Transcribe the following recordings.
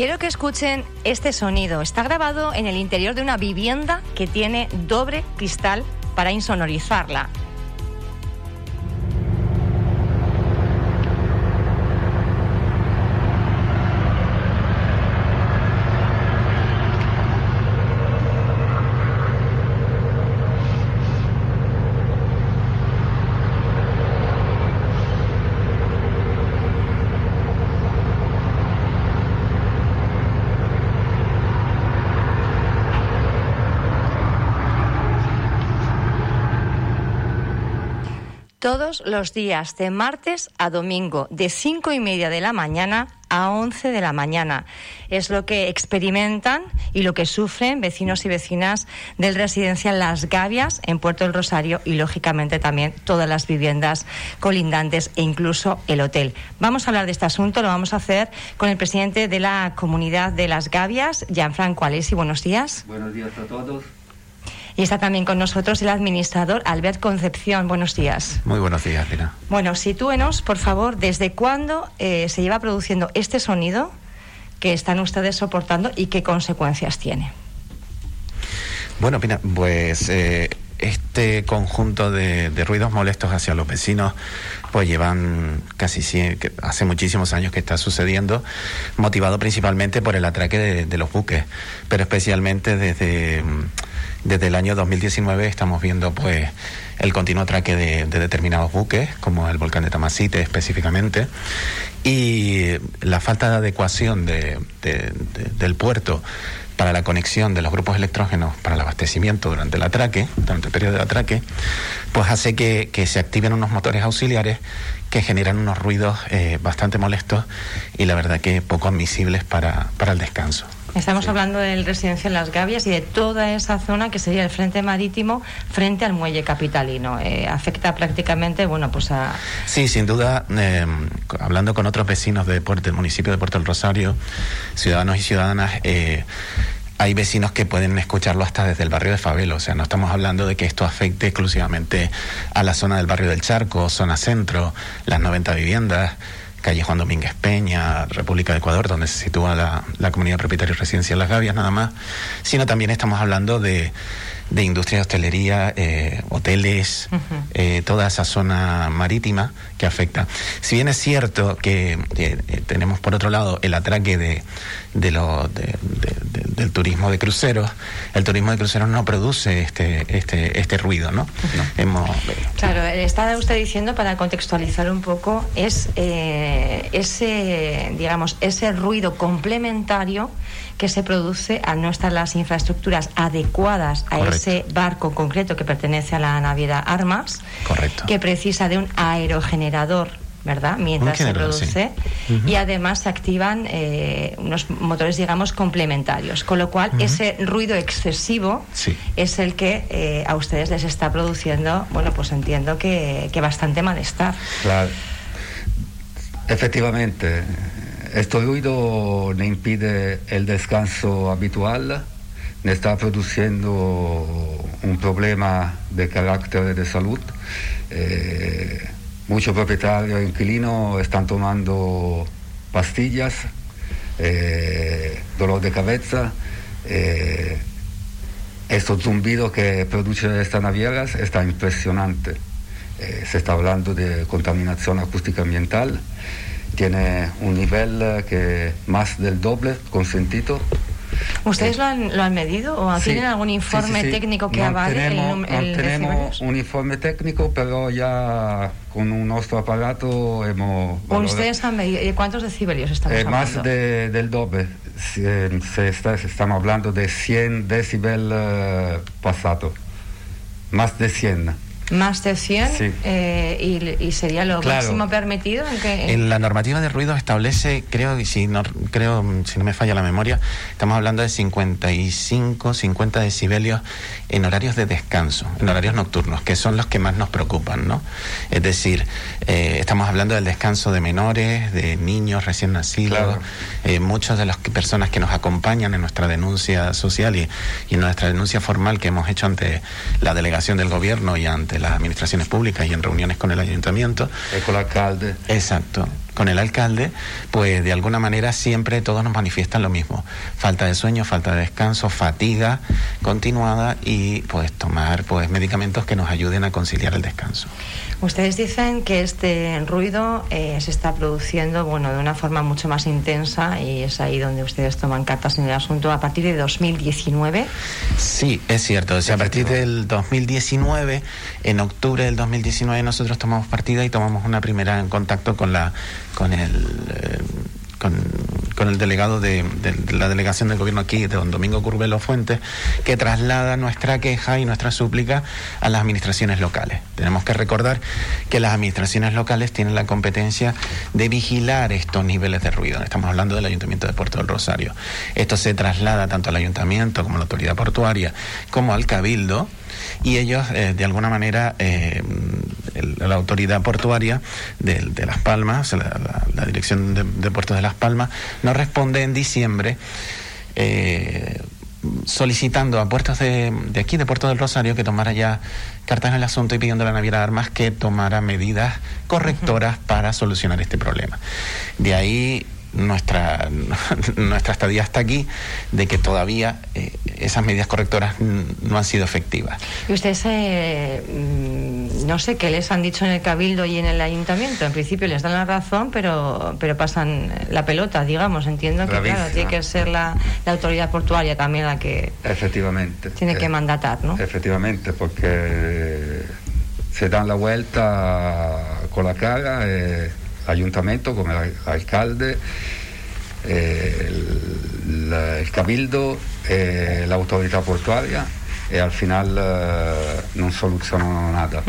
Quiero que escuchen este sonido. Está grabado en el interior de una vivienda que tiene doble cristal para insonorizarla. Todos los días, de martes a domingo, de cinco y media de la mañana a 11 de la mañana. Es lo que experimentan y lo que sufren vecinos y vecinas del residencial Las Gavias en Puerto del Rosario y, lógicamente, también todas las viviendas colindantes e incluso el hotel. Vamos a hablar de este asunto, lo vamos a hacer con el presidente de la comunidad de Las Gavias, Gianfranco Alesi. Buenos días. Buenos días a todos. Y está también con nosotros el administrador Albert Concepción. Buenos días. Muy buenos días, Lina. Bueno, sitúenos, por favor, desde cuándo eh, se lleva produciendo este sonido que están ustedes soportando y qué consecuencias tiene. Bueno, Pina, pues eh, este conjunto de, ruidos molestos hacia los vecinos pues llevan casi hace muchísimos años que está sucediendo, motivado principalmente por el atraque de, de los buques, pero especialmente desde desde el año 2019 estamos viendo pues el continuo atraque de, determinados buques, como el volcán de Tamasite específicamente, y la falta de adecuación del puerto para la conexión de los grupos electrógenos para el abastecimiento durante el atraque, durante el periodo de atraque, pues hace que, se activen unos motores auxiliares que generan unos ruidos eh, bastante molestos y la verdad que poco admisibles para el descanso. Estamos hablando del residencial Las Gavias y de toda esa zona que sería el frente marítimo frente al muelle capitalino. Eh, afecta prácticamente, bueno, pues a... Sí, sin duda, eh, hablando con otros vecinos de del municipio de Puerto del Rosario, ciudadanos y ciudadanas, eh, hay vecinos que pueden escucharlo hasta desde el barrio de Fabelo. O sea, no estamos hablando de que esto afecte exclusivamente a la zona del barrio del Charco, zona centro, las 90 viviendas calle Juan Domínguez Peña, República de Ecuador, donde se sitúa la, comunidad propietaria y residencial Las Gavias, nada más, sino también estamos hablando de de industria de hostelería, eh, hoteles, eh, toda esa zona marítima que afecta. Si bien es cierto que eh, tenemos por otro lado el atraque de, de, lo, del turismo de cruceros, el turismo de cruceros no produce este, este, este ruido, ¿no? Hemos, claro, está usted diciendo, para contextualizar un poco, es ese, digamos, ese ruido complementario que se produce al no estar las infraestructuras adecuadas a ese barco concreto que pertenece a la naviera Armas, Correcto. que precisa de un aerogenerador ¿verdad? Mientras se produce. Y además se activan eh, unos motores, digamos, complementarios. Con lo cual, ese ruido excesivo es el que eh, a ustedes les está produciendo, bueno, pues entiendo que, que bastante malestar. Claro. Efectivamente, este ruido le impide el descanso habitual, le está produciendo un problema de carácter de salud. Eh, muchos propietarios inquilinos están tomando pastillas, eh, dolor de cabeza. Eh, estos zumbidos que produce estas navieras está impresionante. se está hablando de contaminación acústica ambiental tiene un nivel eh, que más del doble consentido. ¿Ustedes lo, han, lo, han, medido o tienen algún informe técnico que avale tenemos, el, tenemos un informe técnico, pero ya con nuestro aparato hemos... ¿Ustedes han medido? ¿Cuántos decibelios estamos eh, hablando? Más del doble. Se, está, estamos hablando de 100 decibel uh, pasado. Más de 100 más de 100 eh, y, sería lo máximo permitido en, la normativa de ruido establece creo y si no creo si no me falla la memoria estamos hablando de 55 50 decibelios en horarios de descanso en horarios nocturnos que son los que más nos preocupan no es decir eh, estamos hablando del descanso de menores de niños recién nacidos eh, muchas de las personas que nos acompañan en nuestra denuncia social y, y en nuestra denuncia formal que hemos hecho ante la delegación del gobierno y ante las administraciones públicas y en reuniones con el ayuntamiento. Y con el alcalde. Exacto. Con el alcalde, pues de alguna manera siempre todos nos manifiestan lo mismo. Falta de sueño, falta de descanso, fatiga continuada y pues tomar pues medicamentos que nos ayuden a conciliar el descanso. Ustedes dicen que este ruido eh, se está produciendo bueno, de una forma mucho más intensa y es ahí donde ustedes toman cartas en el asunto a partir de 2019. Sí, es cierto. O sea, a partir del 2019, en octubre del 2019 nosotros tomamos partida y tomamos una primera en contacto con la con el eh, con, el delegado de, la delegación del gobierno aquí, de don Domingo Curbelo Fuentes, que traslada nuestra queja y nuestra súplica a las administraciones locales. Tenemos que recordar que las administraciones locales tienen la competencia de vigilar estos niveles de ruido. Estamos hablando del Ayuntamiento de Puerto del Rosario. Esto se traslada tanto al Ayuntamiento como a la autoridad portuaria como al Cabildo y ellos eh, de alguna manera eh, la autoridad portuaria de, Las Palmas, la, dirección de, puertos de Las Palmas, nos responde en diciembre. Eh, solicitando a puertos de, aquí, de Puerto del Rosario, que tomara ya cartas en el asunto y pidiendo a la naviera Armas que tomara medidas correctoras para solucionar este problema. De ahí nuestra, nuestra estadía hasta aquí de que todavía eh, esas medidas correctoras no han sido efectivas. Y ustedes, eh, mm, no sé qué les han dicho en el Cabildo y en el Ayuntamiento. En principio les dan la razón, pero, pero pasan la pelota, digamos. Entiendo que, claro, tiene que ser la, autoridad portuaria también la que. Efectivamente. Tiene que eh, mandatar, ¿no? Efectivamente, porque se dan la vuelta con la cara ayuntamiento, con el alcalde, eh, el, cabildo, eh, la autoridad portuaria y al final eh, no solucionó nada.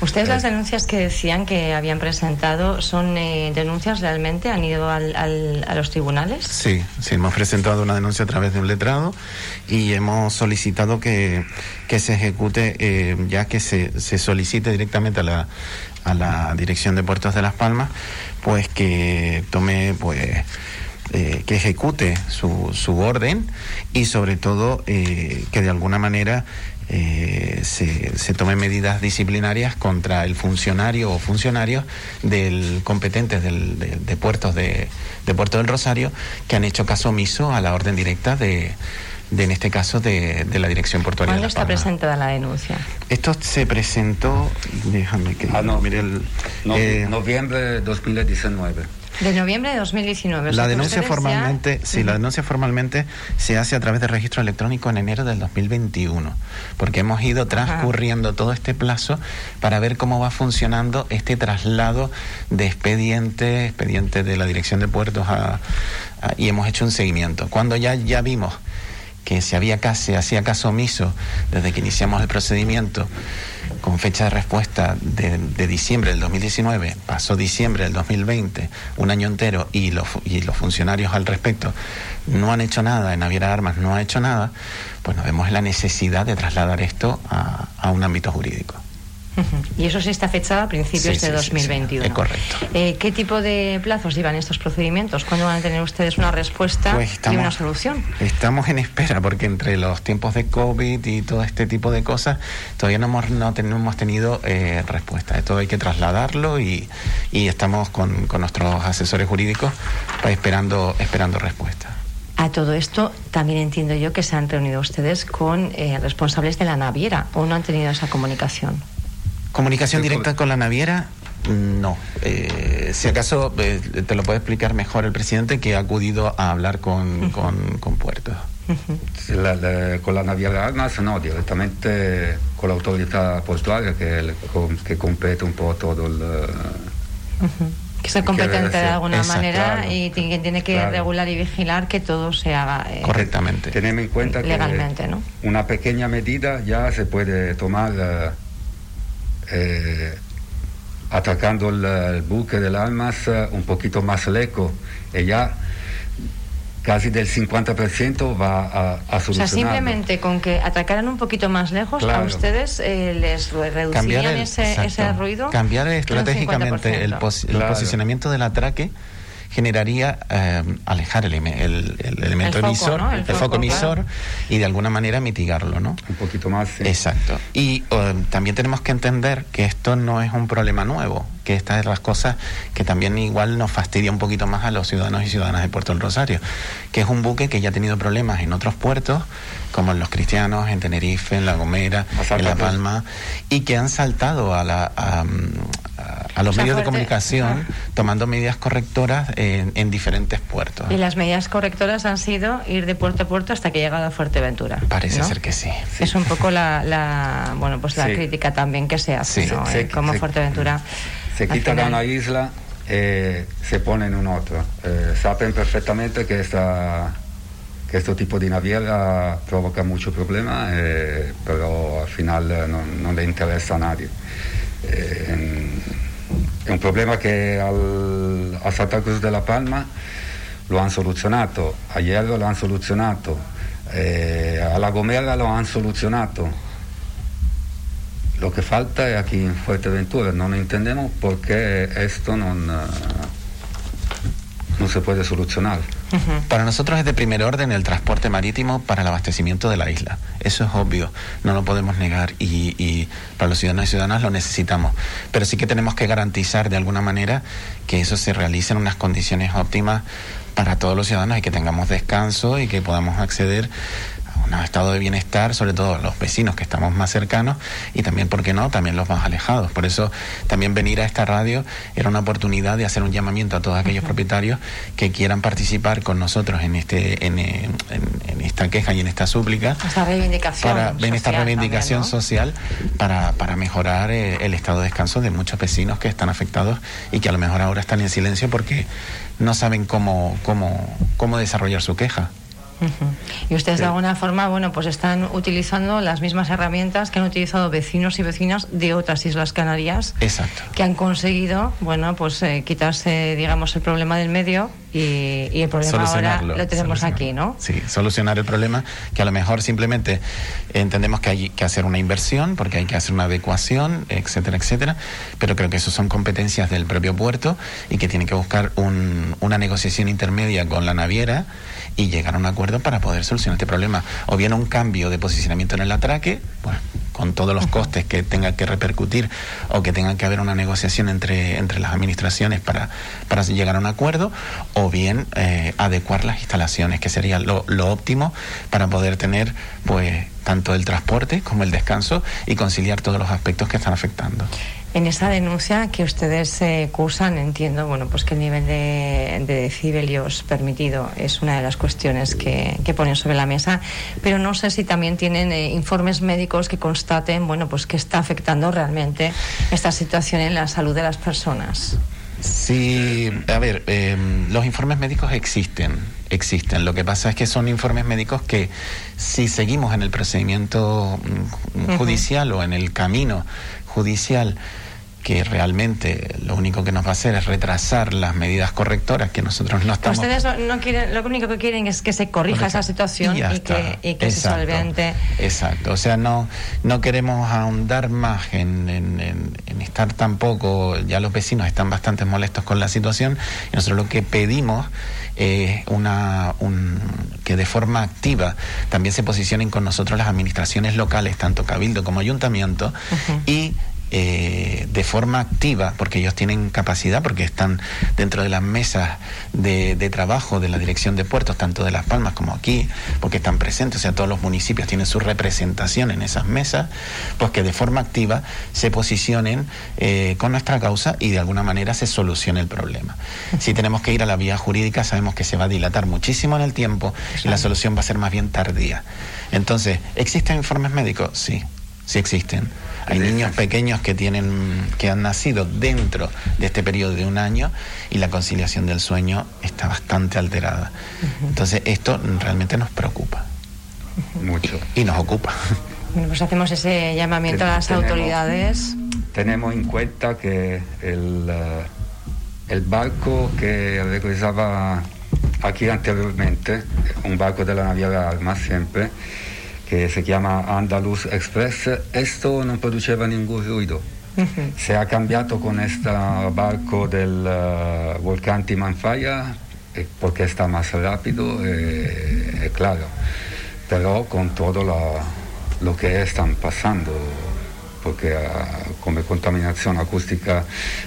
Ustedes las denuncias que decían que habían presentado son denuncias realmente, han ido a los tribunales. Sí, sí, hemos presentado una denuncia a través de un letrado y hemos solicitado que, que se ejecute, ya que se, se solicite directamente a la, a la Dirección de Puertos de Las Palmas, pues que tome, pues, eh, que ejecute su, su, orden y sobre todo eh, que de alguna manera eh, se, se tomen medidas disciplinarias contra el funcionario o funcionarios del competentes del, de, puertos de, de Puerto del Rosario que han hecho caso omiso a la orden directa de de, en este caso, de, de la Dirección Portuaria ¿Cuándo está presentada la denuncia? Esto se presentó, déjame que... Ah, no, mire el... Eh, noviembre de 2019. De noviembre de 2019. La denuncia formalmente, sí, la denuncia formalmente se hace a través de registro electrónico en enero del 2021, porque hemos ido transcurriendo todo este plazo para ver cómo va funcionando este traslado de expediente, expediente de la Dirección de Puertos y hemos hecho un seguimiento. Cuando ya ya vimos que se había casi, hacía caso omiso desde que iniciamos el procedimiento con fecha de respuesta de, diciembre del 2019, pasó diciembre del 2020, un año entero, y los, y los funcionarios al respecto no han hecho nada, en Naviera Armas no ha hecho nada, pues nos vemos la necesidad de trasladar esto a un ámbito jurídico. Y eso sí está fechado a principios de 2021. es correcto. Eh, ¿Qué tipo de plazos llevan estos procedimientos? ¿Cuándo van a tener ustedes una respuesta pues y una solución? Estamos en espera, porque entre los tiempos de COVID y todo este tipo de cosas, todavía no hemos, no hemos tenido eh, respuesta. Esto hay que trasladarlo y, y estamos con, con, nuestros asesores jurídicos esperando, esperando respuesta. A todo esto también entiendo yo que se han reunido ustedes con eh, responsables de la naviera o no han tenido esa comunicación. Comunicación directa con la naviera, no. Eh, si acaso eh, te lo puede explicar mejor el presidente que ha acudido a hablar con, con, Puerto. con la naviera Armas no, directamente con la autoridad portuaria que, que compete un poco todo el... Que es competente de alguna manera y tiene, tiene que regular y vigilar que todo se haga eh, correctamente. Tenemos en cuenta legalmente, que ¿no? una pequeña medida ya se puede tomar eh, atacando el, buque del Almas eh, un poquito más lejos ya casi del 50% va a, a solucionar. O sea, simplemente con que atacaran un poquito más lejos, a ustedes eh, les reducirían ese, ese, ruido. Cambiar estratégicamente el, posicionamiento del atraque generaría eh, alejar el, elemento emisor, el, foco, emisor, y de alguna manera mitigarlo, ¿no? Un poquito más. Exacto. Y eh, también tenemos que entender que esto no es un problema nuevo, que estas es las cosas que también igual nos fastidia un poquito más a los ciudadanos y ciudadanas de Puerto del Rosario, que es un buque que ya ha tenido problemas en otros puertos, como en Los Cristianos, en Tenerife, en La Gomera, en La Palma, y que han saltado a, la, a, los medios de comunicación tomando medidas correctoras en, diferentes puertos. Y las medidas correctoras han sido ir de puerto a puerto hasta que llegado a Fuerteventura. Parece ser que sí, Es un poco la, bueno pues la crítica también que se hace, ¿no? Eh, como Fuerteventura. Se quita de una isla eh, se pone en un otro. Eh, saben perfectamente que esta que este tipo de naviera provoca mucho problema, eh, pero al final no, le interesa a nadie. es un problema que al, a Santa Cruz de la Palma lo han solucionado, a Hierro lo han solucionado, a La Gomera lo han solucionado lo que falta es aquí en Fuerteventura. No entendemos por qué esto no, no se Para nosotros es de primer orden el transporte marítimo para el abastecimiento de la isla. Eso es obvio, no lo podemos negar y, y, para los ciudadanos y ciudadanas lo necesitamos. Pero sí que tenemos que garantizar de alguna manera que eso se realice en unas condiciones óptimas para todos los ciudadanos y que tengamos descanso y que podamos acceder un estado de bienestar, sobre todo los vecinos que estamos más cercanos y también, ¿por qué no?, también los más alejados. Por eso también venir a esta radio era una oportunidad de hacer un llamamiento a todos aquellos propietarios que quieran participar con nosotros en este en, esta queja y en esta súplica. Esta reivindicación. Para, en esta reivindicación social para, para mejorar eh, el estado de descanso de muchos vecinos que están afectados y que a lo mejor ahora están en silencio porque no saben cómo, cómo, cómo desarrollar su queja. Y ustedes de alguna forma, bueno, pues están utilizando las mismas herramientas que han utilizado vecinos y vecinas de otras islas canarias. Exacto. Que han conseguido, bueno, pues eh, quitarse, digamos, el problema del medio y, el problema ahora lo tenemos aquí, ¿no? Sí, solucionar el problema que a lo mejor simplemente entendemos que hay que hacer una inversión porque hay que hacer una adecuación, etcétera, etcétera, pero creo que eso son competencias del propio puerto y que tienen que buscar una negociación intermedia con la naviera y llegar a un acuerdo para poder solucionar este problema. O bien un cambio de posicionamiento en el atraque, bueno, con todos los costes que tenga que repercutir o que tenga que haber una negociación entre, entre las administraciones para, para llegar a un acuerdo, o bien eh, adecuar las instalaciones, que sería lo, lo óptimo para poder tener pues tanto el transporte como el descanso y conciliar todos los aspectos que están afectando. En esa denuncia que ustedes eh, cursan, entiendo bueno, pues que el nivel de, decibelios permitido es una de las cuestiones que, ponen sobre la mesa, pero no sé si también tienen eh, informes médicos que constaten bueno, pues que está afectando realmente esta situación en la salud de las personas. Sí, a ver, em, los informes médicos existen, existen. Lo que pasa es que son informes médicos que si seguimos en el procedimiento mm, judicial o en el camino judicial, que realmente lo único que nos va a hacer es retrasar las medidas correctoras que nosotros no estamos. Ustedes no quieren, lo único que quieren es que se corrija esa situación y, que, se solvente. Exacto, o sea, no, no queremos ahondar más en, en, estar tampoco, ya los vecinos están bastante molestos con la situación. Y nosotros lo que pedimos es una, un, que de forma activa también se posicionen con nosotros las administraciones locales, tanto Cabildo como Ayuntamiento, y eh, de forma activa, porque ellos tienen capacidad, porque están dentro de las mesas de, trabajo de la Dirección de Puertos, tanto de Las Palmas como aquí, porque están presentes, o sea, todos los municipios tienen su representación en esas mesas, pues que de forma activa se posicionen eh, con nuestra causa y de alguna manera se solucione el problema. Si tenemos que ir a la vía jurídica, sabemos que se va a dilatar muchísimo en el tiempo y la solución va a ser más bien tardía. Entonces, ¿existen informes médicos? Sí, sí existen hay niños pequeños que tienen, que han nacido dentro de este periodo de un año y la conciliación del sueño está bastante alterada. Entonces esto realmente nos preocupa. Mucho. Y, nos ocupa. Bueno, pues hacemos ese llamamiento a las autoridades. Tenemos en cuenta que el, eh, el barco que regresaba aquí anteriormente, un barco de la naviera Arma siempre, que se llama Andalus Express, esto no produceva ningún ruido. Se ha cambiado con este barco del uh, volcán Timanfaya eh, porque está más rápido, eh, claro, pero con todo lo que están pasando porque uh, come contaminazione acustica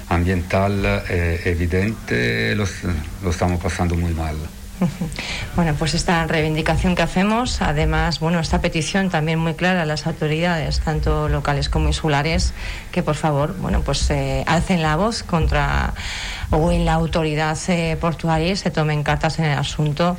ambiental è evidente, lo, lo estamos pasando muy mal. Bueno, pues esta reivindicación que hacemos, además, bueno, esta petición también muy clara a las autoridades, tanto locales como insulares, que por favor, bueno, pues eh, alcen la voz contra o en la autoridad eh, portuaria y se tomen cartas en el asunto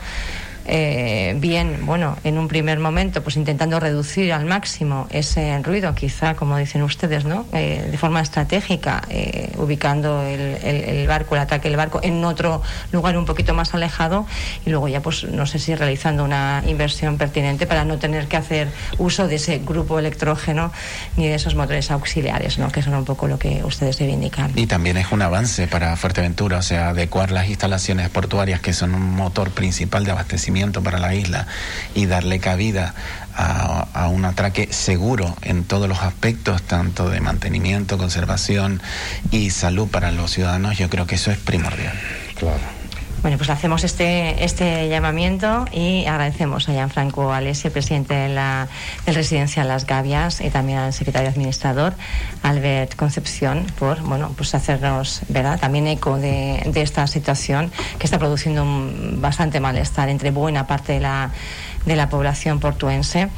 eh, bien, bueno, en un primer momento, pues intentando reducir al máximo ese ruido, quizá, como dicen ustedes, ¿no? Eh, de forma estratégica, eh, ubicando el, barco, el ataque del barco en otro lugar un poquito más alejado y luego ya, pues, no sé si realizando una inversión pertinente para no tener que hacer uso de ese grupo electrógeno ni de esos motores auxiliares, ¿no? Que son un poco lo que ustedes reivindican. Y también es un avance para Fuerteventura, o sea, adecuar las instalaciones portuarias que son un motor principal de abastecimiento para la isla y darle cabida a, un atraque seguro en todos los aspectos, tanto de mantenimiento, conservación y salud para los ciudadanos, yo creo que eso es primordial. Claro. Bueno, pues hacemos este, este llamamiento y agradecemos a Gianfranco Alessi, el presidente de la, del residencial Las Gavias, y también al secretario administrador, Albert Concepción, por bueno, pues hacernos ¿verdad? también eco de, de esta situación que está produciendo un bastante malestar entre buena parte de la de la población portuense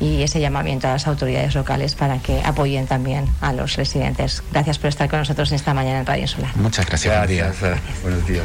y ese llamamiento a las autoridades locales para que apoyen también a los residentes. Gracias por estar con nosotros en esta mañana en Radio Insular. Muchas gracias. gracias. Buenos días.